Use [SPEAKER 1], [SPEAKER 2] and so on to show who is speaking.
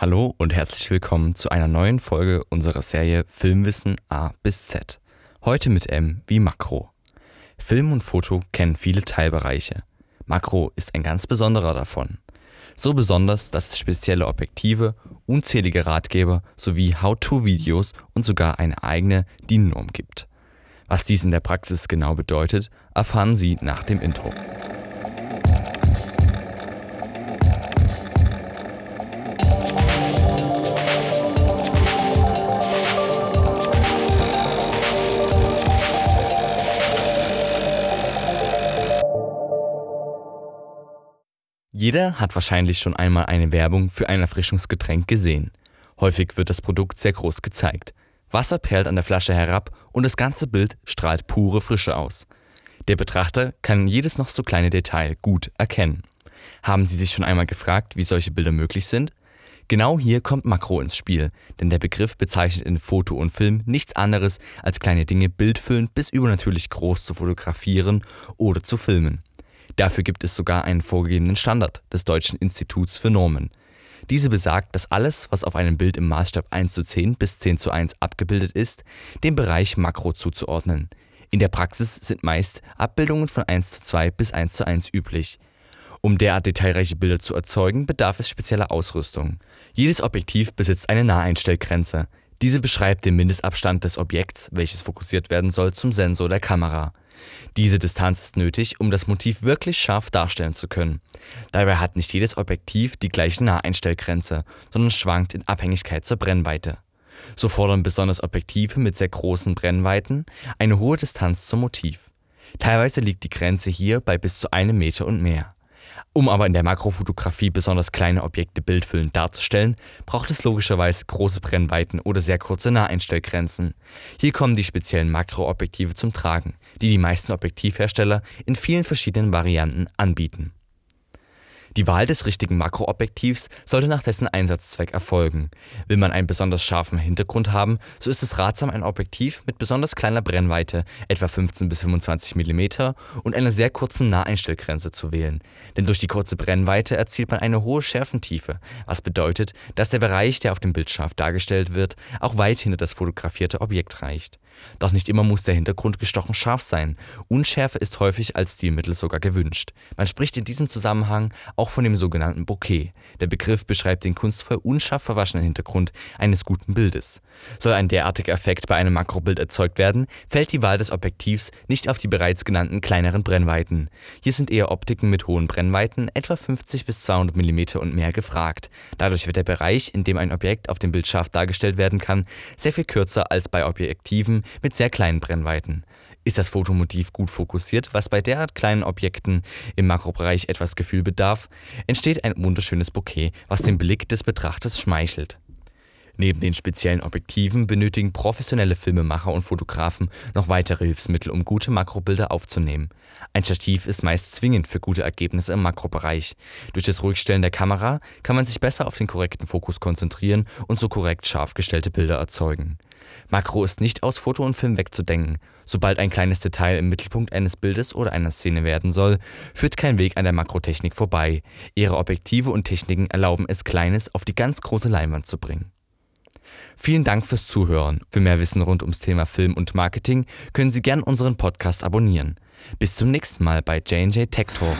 [SPEAKER 1] Hallo und herzlich willkommen zu einer neuen Folge unserer Serie Filmwissen A bis Z. Heute mit M wie Makro. Film und Foto kennen viele Teilbereiche. Makro ist ein ganz besonderer davon. So besonders, dass es spezielle Objektive, unzählige Ratgeber sowie How-to-Videos und sogar eine eigene DIN-Norm gibt. Was dies in der Praxis genau bedeutet, erfahren Sie nach dem Intro. Jeder hat wahrscheinlich schon einmal eine Werbung für ein Erfrischungsgetränk gesehen. Häufig wird das Produkt sehr groß gezeigt. Wasser perlt an der Flasche herab und das ganze Bild strahlt pure Frische aus. Der Betrachter kann jedes noch so kleine Detail gut erkennen. Haben Sie sich schon einmal gefragt, wie solche Bilder möglich sind? Genau hier kommt Makro ins Spiel, denn der Begriff bezeichnet in Foto und Film nichts anderes als kleine Dinge bildfüllend bis übernatürlich groß zu fotografieren oder zu filmen. Dafür gibt es sogar einen vorgegebenen Standard des Deutschen Instituts für Normen. Diese besagt, dass alles, was auf einem Bild im Maßstab 1 zu 10 bis 10 zu 1 abgebildet ist, dem Bereich Makro zuzuordnen. In der Praxis sind meist Abbildungen von 1 zu 2 bis 1 zu 1 üblich. Um derart detailreiche Bilder zu erzeugen, bedarf es spezieller Ausrüstung. Jedes Objektiv besitzt eine Naheinstellgrenze. Diese beschreibt den Mindestabstand des Objekts, welches fokussiert werden soll, zum Sensor der Kamera. Diese Distanz ist nötig, um das Motiv wirklich scharf darstellen zu können. Dabei hat nicht jedes Objektiv die gleiche Naheinstellgrenze, sondern schwankt in Abhängigkeit zur Brennweite. So fordern besonders Objektive mit sehr großen Brennweiten eine hohe Distanz zum Motiv. Teilweise liegt die Grenze hier bei bis zu einem Meter und mehr. Um aber in der Makrofotografie besonders kleine Objekte bildfüllend darzustellen, braucht es logischerweise große Brennweiten oder sehr kurze Naheinstellgrenzen. Hier kommen die speziellen Makroobjektive zum Tragen, die die meisten Objektivhersteller in vielen verschiedenen Varianten anbieten die Wahl des richtigen Makroobjektivs sollte nach dessen Einsatzzweck erfolgen. Will man einen besonders scharfen Hintergrund haben, so ist es ratsam, ein Objektiv mit besonders kleiner Brennweite, etwa 15 bis 25 mm, und einer sehr kurzen Naheinstellgrenze zu wählen. Denn durch die kurze Brennweite erzielt man eine hohe Schärfentiefe, was bedeutet, dass der Bereich, der auf dem Bild scharf dargestellt wird, auch weit hinter das fotografierte Objekt reicht. Doch nicht immer muss der Hintergrund gestochen scharf sein. Unschärfe ist häufig als Stilmittel sogar gewünscht. Man spricht in diesem Zusammenhang auch von dem sogenannten Bokeh. Der Begriff beschreibt den kunstvoll unscharf verwaschenen Hintergrund eines guten Bildes. Soll ein derartiger Effekt bei einem Makrobild erzeugt werden, fällt die Wahl des Objektivs nicht auf die bereits genannten kleineren Brennweiten. Hier sind eher Optiken mit hohen Brennweiten, etwa 50 bis 200 mm und mehr gefragt. Dadurch wird der Bereich, in dem ein Objekt auf dem Bild scharf dargestellt werden kann, sehr viel kürzer als bei Objektiven mit sehr kleinen Brennweiten. Ist das Fotomotiv gut fokussiert, was bei derart kleinen Objekten im Makrobereich etwas Gefühl bedarf, entsteht ein wunderschönes Bouquet, was dem Blick des Betrachters schmeichelt. Neben den speziellen Objektiven benötigen professionelle Filmemacher und Fotografen noch weitere Hilfsmittel, um gute Makrobilder aufzunehmen. Ein Stativ ist meist zwingend für gute Ergebnisse im Makrobereich. Durch das Ruhigstellen der Kamera kann man sich besser auf den korrekten Fokus konzentrieren und so korrekt scharf gestellte Bilder erzeugen. Makro ist nicht aus Foto und Film wegzudenken. Sobald ein kleines Detail im Mittelpunkt eines Bildes oder einer Szene werden soll, führt kein Weg an der Makrotechnik vorbei. Ihre Objektive und Techniken erlauben es, Kleines auf die ganz große Leinwand zu bringen. Vielen Dank fürs Zuhören. Für mehr Wissen rund ums Thema Film und Marketing können Sie gern unseren Podcast abonnieren. Bis zum nächsten Mal bei J&J Tech Talk.